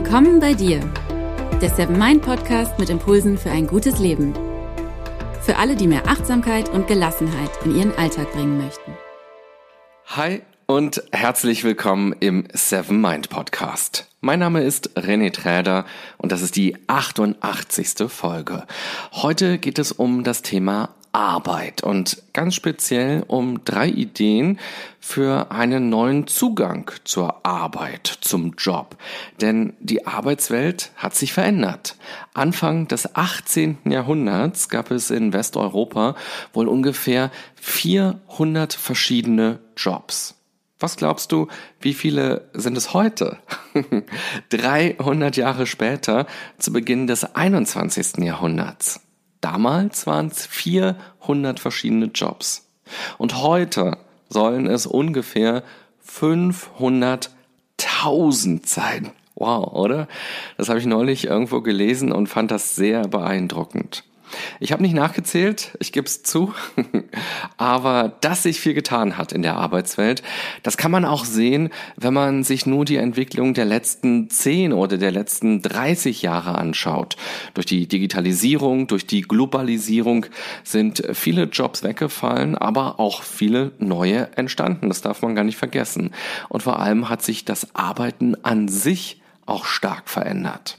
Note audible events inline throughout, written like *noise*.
Willkommen bei dir, der Seven Mind Podcast mit Impulsen für ein gutes Leben. Für alle, die mehr Achtsamkeit und Gelassenheit in ihren Alltag bringen möchten. Hi und herzlich willkommen im Seven Mind Podcast. Mein Name ist René Träder und das ist die 88. Folge. Heute geht es um das Thema Arbeit und ganz speziell um drei Ideen für einen neuen Zugang zur Arbeit, zum Job. Denn die Arbeitswelt hat sich verändert. Anfang des 18. Jahrhunderts gab es in Westeuropa wohl ungefähr 400 verschiedene Jobs. Was glaubst du, wie viele sind es heute? *laughs* 300 Jahre später, zu Beginn des 21. Jahrhunderts. Damals waren es 400 verschiedene Jobs. Und heute sollen es ungefähr 500.000 sein. Wow, oder? Das habe ich neulich irgendwo gelesen und fand das sehr beeindruckend. Ich habe nicht nachgezählt, ich gebe es zu, *laughs* aber dass sich viel getan hat in der Arbeitswelt, das kann man auch sehen, wenn man sich nur die Entwicklung der letzten 10 oder der letzten 30 Jahre anschaut. Durch die Digitalisierung, durch die Globalisierung sind viele Jobs weggefallen, aber auch viele neue entstanden. Das darf man gar nicht vergessen. Und vor allem hat sich das Arbeiten an sich auch stark verändert.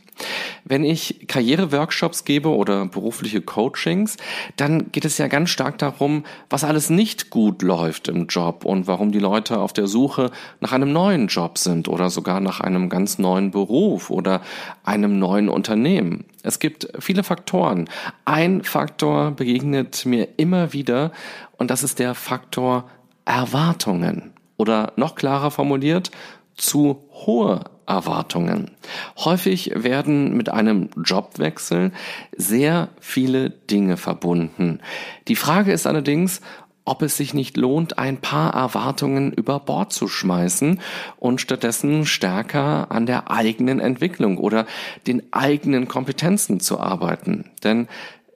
Wenn ich Karriereworkshops gebe oder berufliche Coachings, dann geht es ja ganz stark darum, was alles nicht gut läuft im Job und warum die Leute auf der Suche nach einem neuen Job sind oder sogar nach einem ganz neuen Beruf oder einem neuen Unternehmen. Es gibt viele Faktoren. Ein Faktor begegnet mir immer wieder und das ist der Faktor Erwartungen. Oder noch klarer formuliert, zu hohe Erwartungen. Häufig werden mit einem Jobwechsel sehr viele Dinge verbunden. Die Frage ist allerdings, ob es sich nicht lohnt, ein paar Erwartungen über Bord zu schmeißen und stattdessen stärker an der eigenen Entwicklung oder den eigenen Kompetenzen zu arbeiten. Denn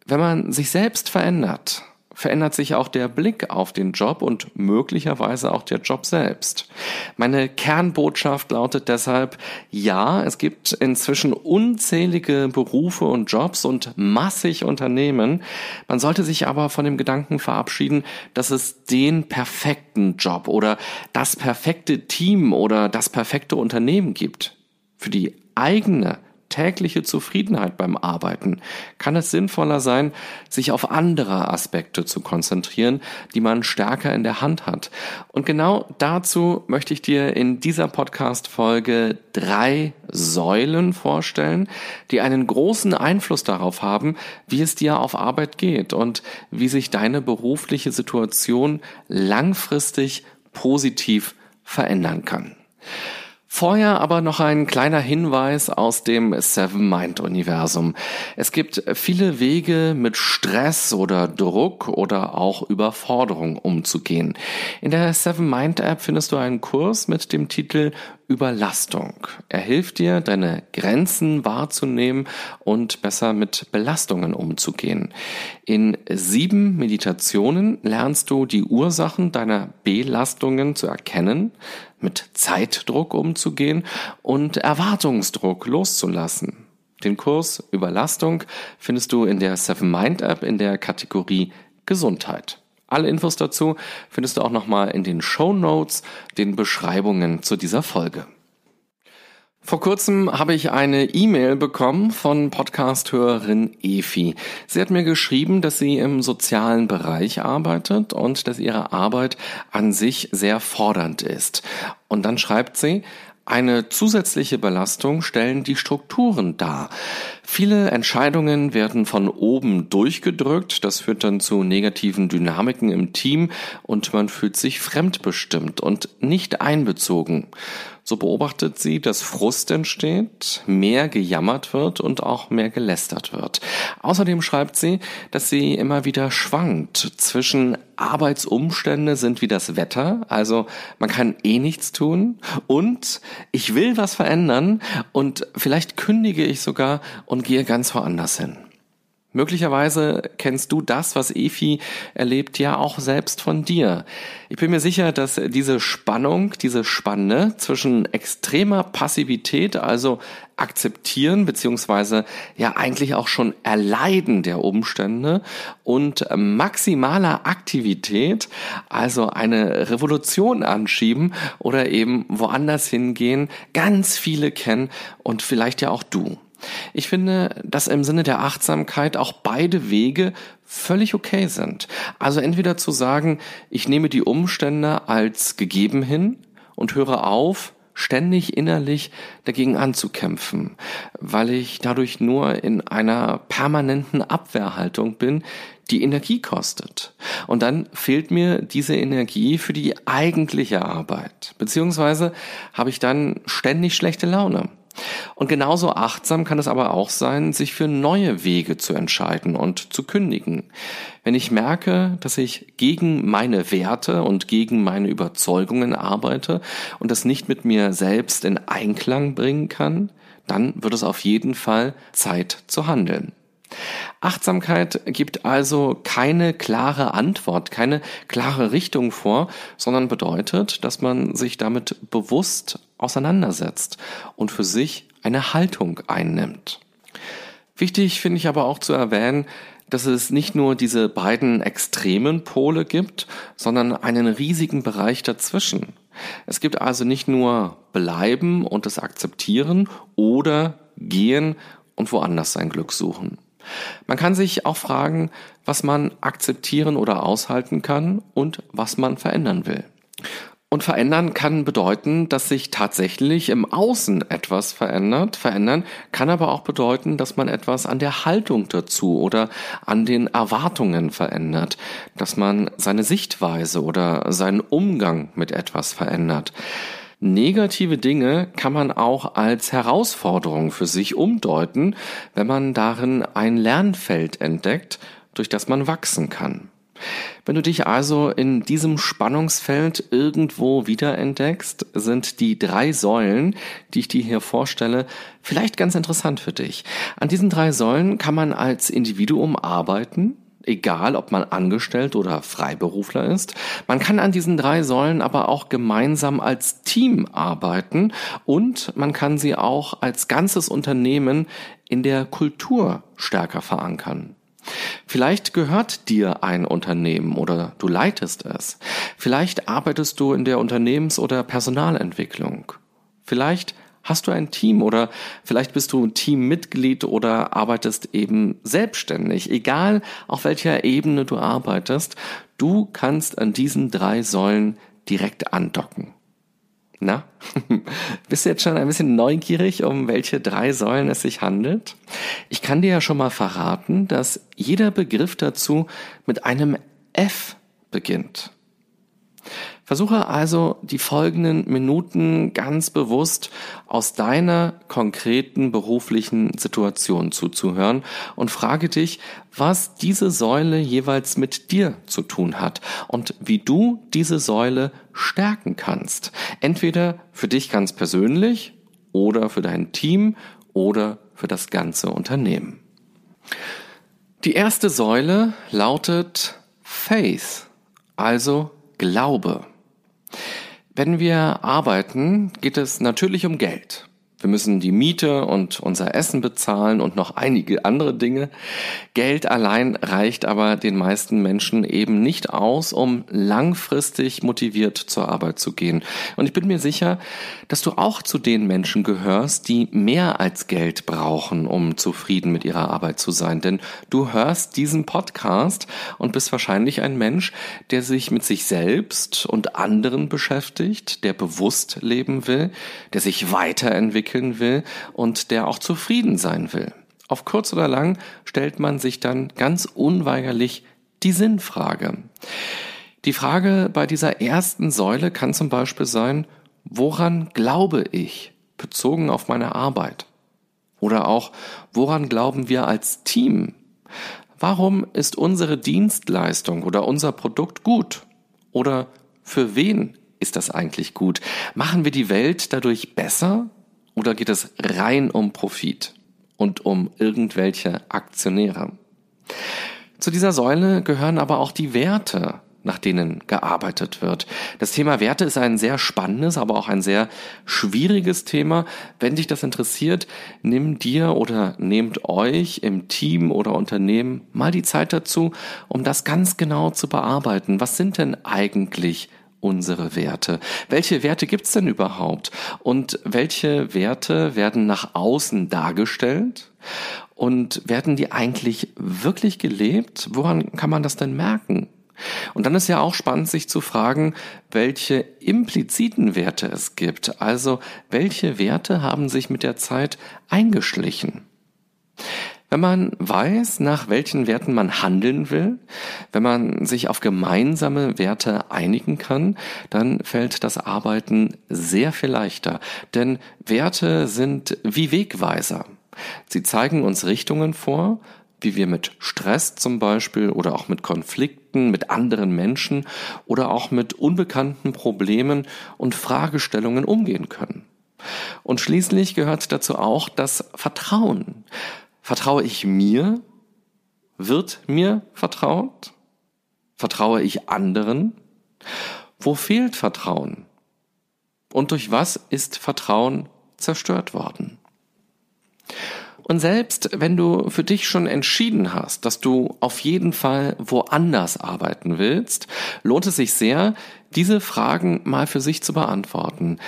wenn man sich selbst verändert, verändert sich auch der Blick auf den Job und möglicherweise auch der Job selbst. Meine Kernbotschaft lautet deshalb, ja, es gibt inzwischen unzählige Berufe und Jobs und massig Unternehmen. Man sollte sich aber von dem Gedanken verabschieden, dass es den perfekten Job oder das perfekte Team oder das perfekte Unternehmen gibt. Für die eigene tägliche Zufriedenheit beim Arbeiten kann es sinnvoller sein, sich auf andere Aspekte zu konzentrieren, die man stärker in der Hand hat. Und genau dazu möchte ich dir in dieser Podcast-Folge drei Säulen vorstellen, die einen großen Einfluss darauf haben, wie es dir auf Arbeit geht und wie sich deine berufliche Situation langfristig positiv verändern kann. Vorher aber noch ein kleiner Hinweis aus dem Seven Mind Universum. Es gibt viele Wege, mit Stress oder Druck oder auch Überforderung umzugehen. In der Seven Mind App findest du einen Kurs mit dem Titel Überlastung. Er hilft dir, deine Grenzen wahrzunehmen und besser mit Belastungen umzugehen. In sieben Meditationen lernst du die Ursachen deiner Belastungen zu erkennen, mit Zeitdruck umzugehen und Erwartungsdruck loszulassen. Den Kurs Überlastung findest du in der Seven Mind App in der Kategorie Gesundheit. Alle Infos dazu findest du auch nochmal in den Show Notes, den Beschreibungen zu dieser Folge. Vor kurzem habe ich eine E-Mail bekommen von Podcast-Hörerin Efi. Sie hat mir geschrieben, dass sie im sozialen Bereich arbeitet und dass ihre Arbeit an sich sehr fordernd ist. Und dann schreibt sie, eine zusätzliche Belastung stellen die Strukturen dar. Viele Entscheidungen werden von oben durchgedrückt, das führt dann zu negativen Dynamiken im Team und man fühlt sich fremdbestimmt und nicht einbezogen. So beobachtet sie, dass Frust entsteht, mehr gejammert wird und auch mehr gelästert wird. Außerdem schreibt sie, dass sie immer wieder schwankt zwischen Arbeitsumstände sind wie das Wetter, also man kann eh nichts tun und ich will was verändern und vielleicht kündige ich sogar und gehe ganz woanders hin. Möglicherweise kennst du das, was Efi erlebt, ja auch selbst von dir. Ich bin mir sicher, dass diese Spannung, diese Spanne zwischen extremer Passivität, also akzeptieren beziehungsweise ja eigentlich auch schon erleiden der Umstände und maximaler Aktivität, also eine Revolution anschieben oder eben woanders hingehen, ganz viele kennen und vielleicht ja auch du. Ich finde, dass im Sinne der Achtsamkeit auch beide Wege völlig okay sind. Also entweder zu sagen, ich nehme die Umstände als gegeben hin und höre auf, ständig innerlich dagegen anzukämpfen, weil ich dadurch nur in einer permanenten Abwehrhaltung bin, die Energie kostet. Und dann fehlt mir diese Energie für die eigentliche Arbeit, beziehungsweise habe ich dann ständig schlechte Laune. Und genauso achtsam kann es aber auch sein, sich für neue Wege zu entscheiden und zu kündigen. Wenn ich merke, dass ich gegen meine Werte und gegen meine Überzeugungen arbeite und das nicht mit mir selbst in Einklang bringen kann, dann wird es auf jeden Fall Zeit zu handeln. Achtsamkeit gibt also keine klare Antwort, keine klare Richtung vor, sondern bedeutet, dass man sich damit bewusst auseinandersetzt und für sich eine Haltung einnimmt. Wichtig finde ich aber auch zu erwähnen, dass es nicht nur diese beiden extremen Pole gibt, sondern einen riesigen Bereich dazwischen. Es gibt also nicht nur bleiben und das akzeptieren oder gehen und woanders sein Glück suchen. Man kann sich auch fragen, was man akzeptieren oder aushalten kann und was man verändern will. Und verändern kann bedeuten, dass sich tatsächlich im Außen etwas verändert. Verändern kann aber auch bedeuten, dass man etwas an der Haltung dazu oder an den Erwartungen verändert, dass man seine Sichtweise oder seinen Umgang mit etwas verändert. Negative Dinge kann man auch als Herausforderung für sich umdeuten, wenn man darin ein Lernfeld entdeckt, durch das man wachsen kann. Wenn du dich also in diesem Spannungsfeld irgendwo wiederentdeckst, sind die drei Säulen, die ich dir hier vorstelle, vielleicht ganz interessant für dich. An diesen drei Säulen kann man als Individuum arbeiten, egal ob man angestellt oder Freiberufler ist. Man kann an diesen drei Säulen aber auch gemeinsam als Team arbeiten und man kann sie auch als ganzes Unternehmen in der Kultur stärker verankern. Vielleicht gehört dir ein Unternehmen oder du leitest es. Vielleicht arbeitest du in der Unternehmens- oder Personalentwicklung. Vielleicht Hast du ein Team oder vielleicht bist du ein Teammitglied oder arbeitest eben selbstständig, egal auf welcher Ebene du arbeitest, du kannst an diesen drei Säulen direkt andocken. Na, *laughs* bist du jetzt schon ein bisschen neugierig, um welche drei Säulen es sich handelt? Ich kann dir ja schon mal verraten, dass jeder Begriff dazu mit einem F beginnt. Versuche also die folgenden Minuten ganz bewusst aus deiner konkreten beruflichen Situation zuzuhören und frage dich, was diese Säule jeweils mit dir zu tun hat und wie du diese Säule stärken kannst. Entweder für dich ganz persönlich oder für dein Team oder für das ganze Unternehmen. Die erste Säule lautet Faith, also Glaube. Wenn wir arbeiten, geht es natürlich um Geld. Wir müssen die Miete und unser Essen bezahlen und noch einige andere Dinge. Geld allein reicht aber den meisten Menschen eben nicht aus, um langfristig motiviert zur Arbeit zu gehen. Und ich bin mir sicher, dass du auch zu den Menschen gehörst, die mehr als Geld brauchen, um zufrieden mit ihrer Arbeit zu sein. Denn du hörst diesen Podcast und bist wahrscheinlich ein Mensch, der sich mit sich selbst und anderen beschäftigt, der bewusst leben will, der sich weiterentwickelt entwickeln will und der auch zufrieden sein will. Auf kurz oder lang stellt man sich dann ganz unweigerlich die Sinnfrage. Die Frage bei dieser ersten Säule kann zum Beispiel sein, woran glaube ich bezogen auf meine Arbeit? Oder auch, woran glauben wir als Team? Warum ist unsere Dienstleistung oder unser Produkt gut? Oder für wen ist das eigentlich gut? Machen wir die Welt dadurch besser oder geht es rein um Profit und um irgendwelche Aktionäre? Zu dieser Säule gehören aber auch die Werte, nach denen gearbeitet wird. Das Thema Werte ist ein sehr spannendes, aber auch ein sehr schwieriges Thema. Wenn dich das interessiert, nimm dir oder nehmt euch im Team oder Unternehmen mal die Zeit dazu, um das ganz genau zu bearbeiten. Was sind denn eigentlich unsere Werte? Welche Werte gibt's denn überhaupt? Und welche Werte werden nach außen dargestellt? Und werden die eigentlich wirklich gelebt? Woran kann man das denn merken? Und dann ist ja auch spannend, sich zu fragen, welche impliziten Werte es gibt. Also, welche Werte haben sich mit der Zeit eingeschlichen? Wenn man weiß, nach welchen Werten man handeln will, wenn man sich auf gemeinsame Werte einigen kann, dann fällt das Arbeiten sehr viel leichter. Denn Werte sind wie Wegweiser. Sie zeigen uns Richtungen vor, wie wir mit Stress zum Beispiel oder auch mit Konflikten mit anderen Menschen oder auch mit unbekannten Problemen und Fragestellungen umgehen können. Und schließlich gehört dazu auch das Vertrauen. Vertraue ich mir? Wird mir vertraut? Vertraue ich anderen? Wo fehlt Vertrauen? Und durch was ist Vertrauen zerstört worden? Und selbst wenn du für dich schon entschieden hast, dass du auf jeden Fall woanders arbeiten willst, lohnt es sich sehr, diese Fragen mal für sich zu beantworten.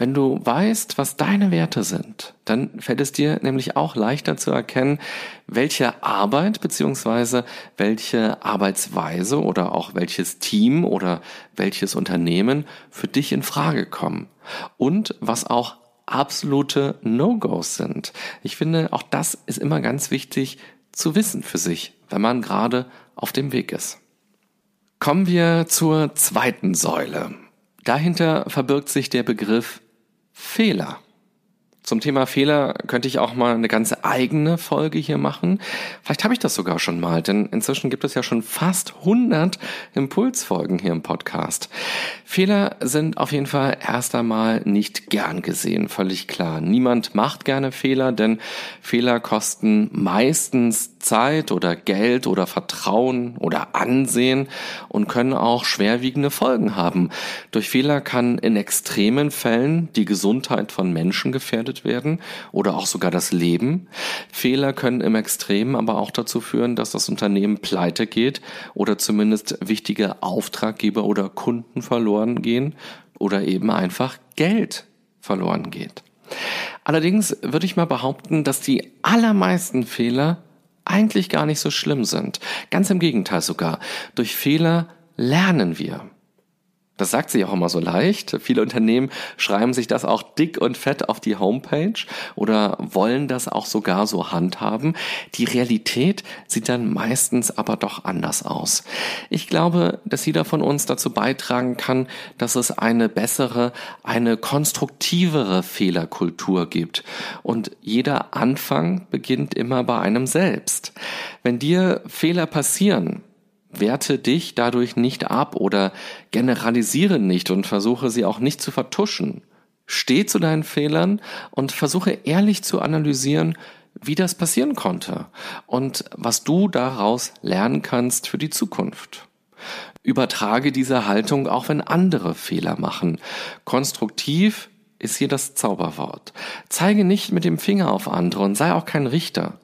Wenn du weißt, was deine Werte sind, dann fällt es dir nämlich auch leichter zu erkennen, welche Arbeit beziehungsweise welche Arbeitsweise oder auch welches Team oder welches Unternehmen für dich in Frage kommen und was auch absolute No-Gos sind. Ich finde, auch das ist immer ganz wichtig zu wissen für sich, wenn man gerade auf dem Weg ist. Kommen wir zur zweiten Säule. Dahinter verbirgt sich der Begriff Fehler. Zum Thema Fehler könnte ich auch mal eine ganze eigene Folge hier machen. Vielleicht habe ich das sogar schon mal, denn inzwischen gibt es ja schon fast 100 Impulsfolgen hier im Podcast. Fehler sind auf jeden Fall erst einmal nicht gern gesehen, völlig klar. Niemand macht gerne Fehler, denn Fehler kosten meistens Zeit oder Geld oder Vertrauen oder Ansehen und können auch schwerwiegende Folgen haben. Durch Fehler kann in extremen Fällen die Gesundheit von Menschen gefährdet gefährdet werden oder auch sogar das Leben. Fehler können im Extremen aber auch dazu führen, dass das Unternehmen pleite geht oder zumindest wichtige Auftraggeber oder Kunden verloren gehen oder eben einfach Geld verloren geht. Allerdings würde ich mal behaupten, dass die allermeisten Fehler eigentlich gar nicht so schlimm sind. Ganz im Gegenteil sogar. Durch Fehler lernen wir. Das sagt sie auch immer so leicht. Viele Unternehmen schreiben sich das auch dick und fett auf die Homepage oder wollen das auch sogar so handhaben. Die Realität sieht dann meistens aber doch anders aus. Ich glaube, dass jeder von uns dazu beitragen kann, dass es eine bessere, eine konstruktivere Fehlerkultur gibt. Und jeder Anfang beginnt immer bei einem selbst. Wenn dir Fehler passieren, werte dich dadurch nicht ab oder generalisiere nicht und versuche sie auch nicht zu vertuschen. Steh zu deinen Fehlern und versuche ehrlich zu analysieren, wie das passieren konnte und was du daraus lernen kannst für die Zukunft. Übertrage diese Haltung auch wenn andere Fehler machen. Konstruktiv ist hier das Zauberwort. Zeige nicht mit dem Finger auf andere und sei auch kein Richter.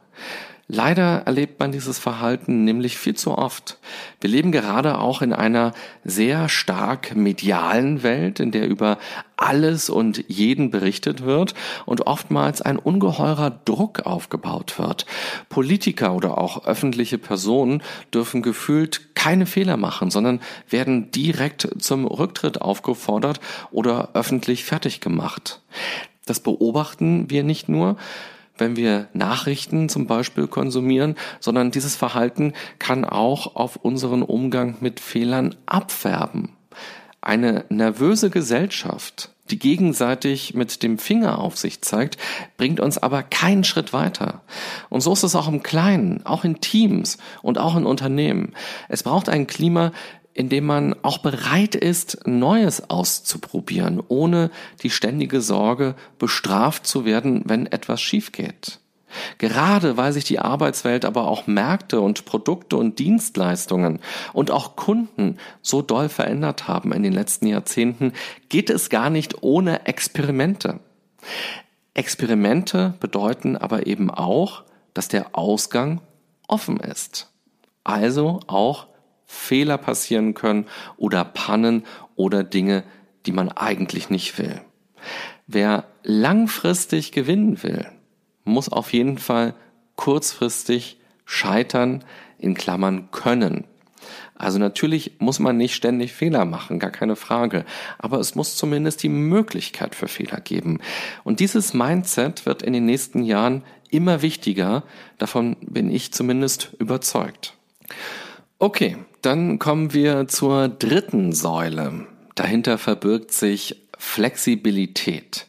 Leider erlebt man dieses Verhalten nämlich viel zu oft. Wir leben gerade auch in einer sehr stark medialen Welt, in der über alles und jeden berichtet wird und oftmals ein ungeheurer Druck aufgebaut wird. Politiker oder auch öffentliche Personen dürfen gefühlt keine Fehler machen, sondern werden direkt zum Rücktritt aufgefordert oder öffentlich fertig gemacht. Das beobachten wir nicht nur, wenn wir Nachrichten zum Beispiel konsumieren, sondern dieses Verhalten kann auch auf unseren Umgang mit Fehlern abfärben. Eine nervöse Gesellschaft, die gegenseitig mit dem Finger auf sich zeigt, bringt uns aber keinen Schritt weiter. Und so ist es auch im Kleinen, auch in Teams und auch in Unternehmen. Es braucht ein Klima, indem man auch bereit ist, Neues auszuprobieren, ohne die ständige Sorge, bestraft zu werden, wenn etwas schief geht. Gerade weil sich die Arbeitswelt, aber auch Märkte und Produkte und Dienstleistungen und auch Kunden so doll verändert haben in den letzten Jahrzehnten, geht es gar nicht ohne Experimente. Experimente bedeuten aber eben auch, dass der Ausgang offen ist. Also auch Fehler passieren können oder Pannen oder Dinge, die man eigentlich nicht will. Wer langfristig gewinnen will, muss auf jeden Fall kurzfristig scheitern, in Klammern können. Also natürlich muss man nicht ständig Fehler machen, gar keine Frage. Aber es muss zumindest die Möglichkeit für Fehler geben. Und dieses Mindset wird in den nächsten Jahren immer wichtiger. Davon bin ich zumindest überzeugt. Okay, dann kommen wir zur dritten Säule. Dahinter verbirgt sich Flexibilität.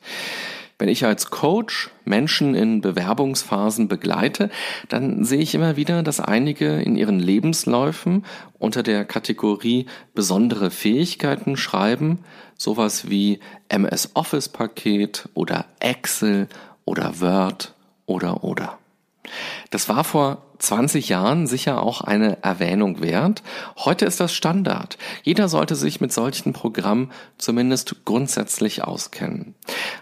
Wenn ich als Coach Menschen in Bewerbungsphasen begleite, dann sehe ich immer wieder, dass einige in ihren Lebensläufen unter der Kategorie besondere Fähigkeiten schreiben, sowas wie MS Office Paket oder Excel oder Word oder oder. Das war vor 20 Jahren sicher auch eine Erwähnung wert. Heute ist das Standard. Jeder sollte sich mit solchen Programmen zumindest grundsätzlich auskennen.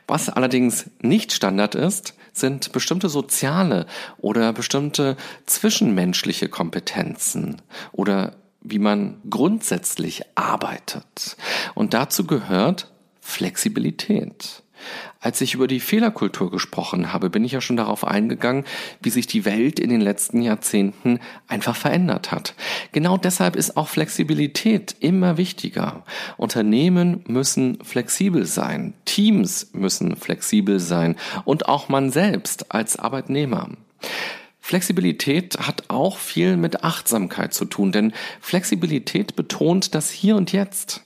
Was allerdings nicht Standard ist, sind bestimmte soziale oder bestimmte zwischenmenschliche Kompetenzen oder wie man grundsätzlich arbeitet. Und dazu gehört Flexibilität. Als ich über die Fehlerkultur gesprochen habe, bin ich ja schon darauf eingegangen, wie sich die Welt in den letzten Jahrzehnten einfach verändert hat. Genau deshalb ist auch Flexibilität immer wichtiger. Unternehmen müssen flexibel sein, Teams müssen flexibel sein und auch man selbst als Arbeitnehmer. Flexibilität hat auch viel mit Achtsamkeit zu tun, denn Flexibilität betont das Hier und Jetzt.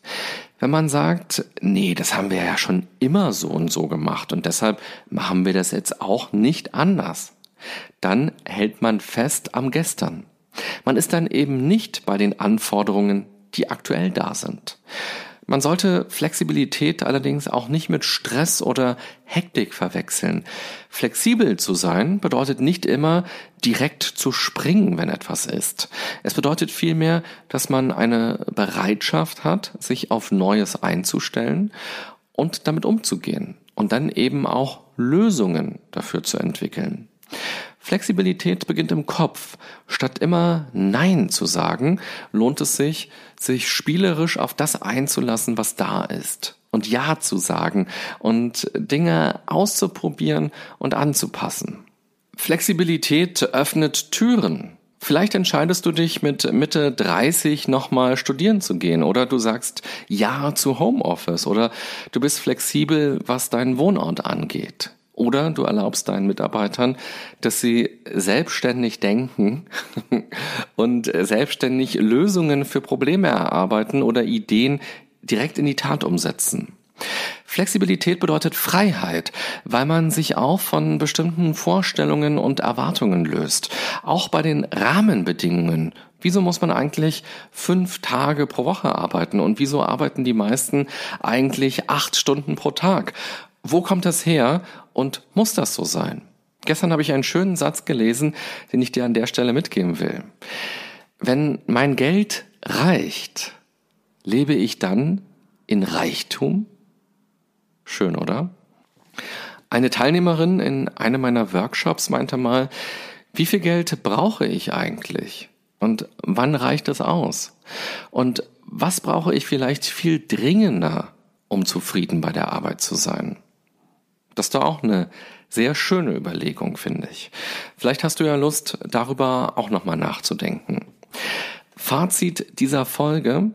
Wenn man sagt, nee, das haben wir ja schon immer so und so gemacht und deshalb machen wir das jetzt auch nicht anders, dann hält man fest am Gestern. Man ist dann eben nicht bei den Anforderungen, die aktuell da sind. Man sollte Flexibilität allerdings auch nicht mit Stress oder Hektik verwechseln. Flexibel zu sein bedeutet nicht immer direkt zu springen, wenn etwas ist. Es bedeutet vielmehr, dass man eine Bereitschaft hat, sich auf Neues einzustellen und damit umzugehen und dann eben auch Lösungen dafür zu entwickeln. Flexibilität beginnt im Kopf. Statt immer Nein zu sagen, lohnt es sich, sich spielerisch auf das einzulassen, was da ist. Und Ja zu sagen und Dinge auszuprobieren und anzupassen. Flexibilität öffnet Türen. Vielleicht entscheidest du dich mit Mitte 30 nochmal studieren zu gehen oder du sagst Ja zu Homeoffice oder du bist flexibel, was deinen Wohnort angeht. Oder du erlaubst deinen Mitarbeitern, dass sie selbstständig denken *laughs* und selbstständig Lösungen für Probleme erarbeiten oder Ideen direkt in die Tat umsetzen. Flexibilität bedeutet Freiheit, weil man sich auch von bestimmten Vorstellungen und Erwartungen löst. Auch bei den Rahmenbedingungen. Wieso muss man eigentlich fünf Tage pro Woche arbeiten und wieso arbeiten die meisten eigentlich acht Stunden pro Tag? Wo kommt das her und muss das so sein? Gestern habe ich einen schönen Satz gelesen, den ich dir an der Stelle mitgeben will. Wenn mein Geld reicht, lebe ich dann in Reichtum? Schön, oder? Eine Teilnehmerin in einem meiner Workshops meinte mal, wie viel Geld brauche ich eigentlich? Und wann reicht es aus? Und was brauche ich vielleicht viel dringender, um zufrieden bei der Arbeit zu sein? Das ist doch auch eine sehr schöne Überlegung, finde ich. Vielleicht hast du ja Lust, darüber auch nochmal nachzudenken. Fazit dieser Folge.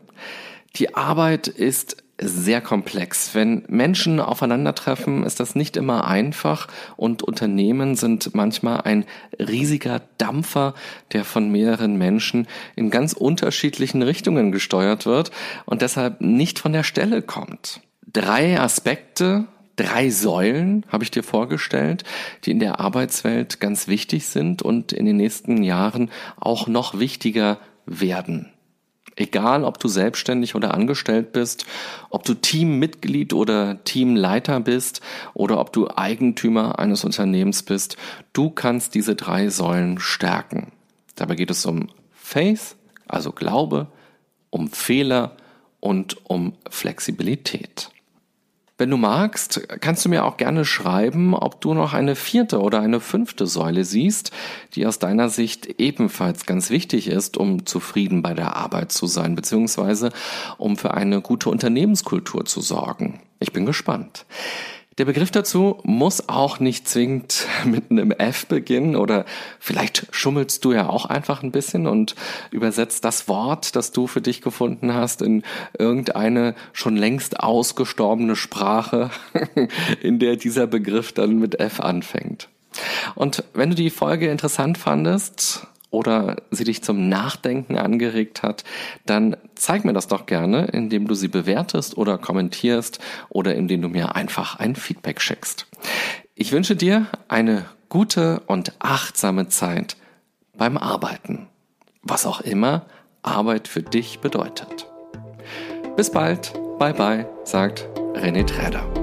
Die Arbeit ist sehr komplex. Wenn Menschen aufeinandertreffen, ist das nicht immer einfach und Unternehmen sind manchmal ein riesiger Dampfer, der von mehreren Menschen in ganz unterschiedlichen Richtungen gesteuert wird und deshalb nicht von der Stelle kommt. Drei Aspekte drei Säulen habe ich dir vorgestellt, die in der Arbeitswelt ganz wichtig sind und in den nächsten Jahren auch noch wichtiger werden. Egal, ob du selbstständig oder angestellt bist, ob du Teammitglied oder Teamleiter bist oder ob du Eigentümer eines Unternehmens bist, du kannst diese drei Säulen stärken. Dabei geht es um Faith, also Glaube, um Fehler und um Flexibilität. Wenn du magst, kannst du mir auch gerne schreiben, ob du noch eine vierte oder eine fünfte Säule siehst, die aus deiner Sicht ebenfalls ganz wichtig ist, um zufrieden bei der Arbeit zu sein, beziehungsweise um für eine gute Unternehmenskultur zu sorgen. Ich bin gespannt. Der Begriff dazu muss auch nicht zwingend *laughs* mit einem F beginnen oder vielleicht schummelst du ja auch einfach ein bisschen und übersetzt das Wort, das du für dich gefunden hast, in irgendeine schon längst ausgestorbene Sprache, *laughs* in der dieser Begriff dann mit F anfängt. Und wenn du die Folge interessant fandest, oder sie dich zum Nachdenken angeregt hat, dann zeig mir das doch gerne, indem du sie bewertest oder kommentierst oder indem du mir einfach ein Feedback schickst. Ich wünsche dir eine gute und achtsame Zeit beim Arbeiten, was auch immer Arbeit für dich bedeutet. Bis bald, bye bye, sagt René Träder.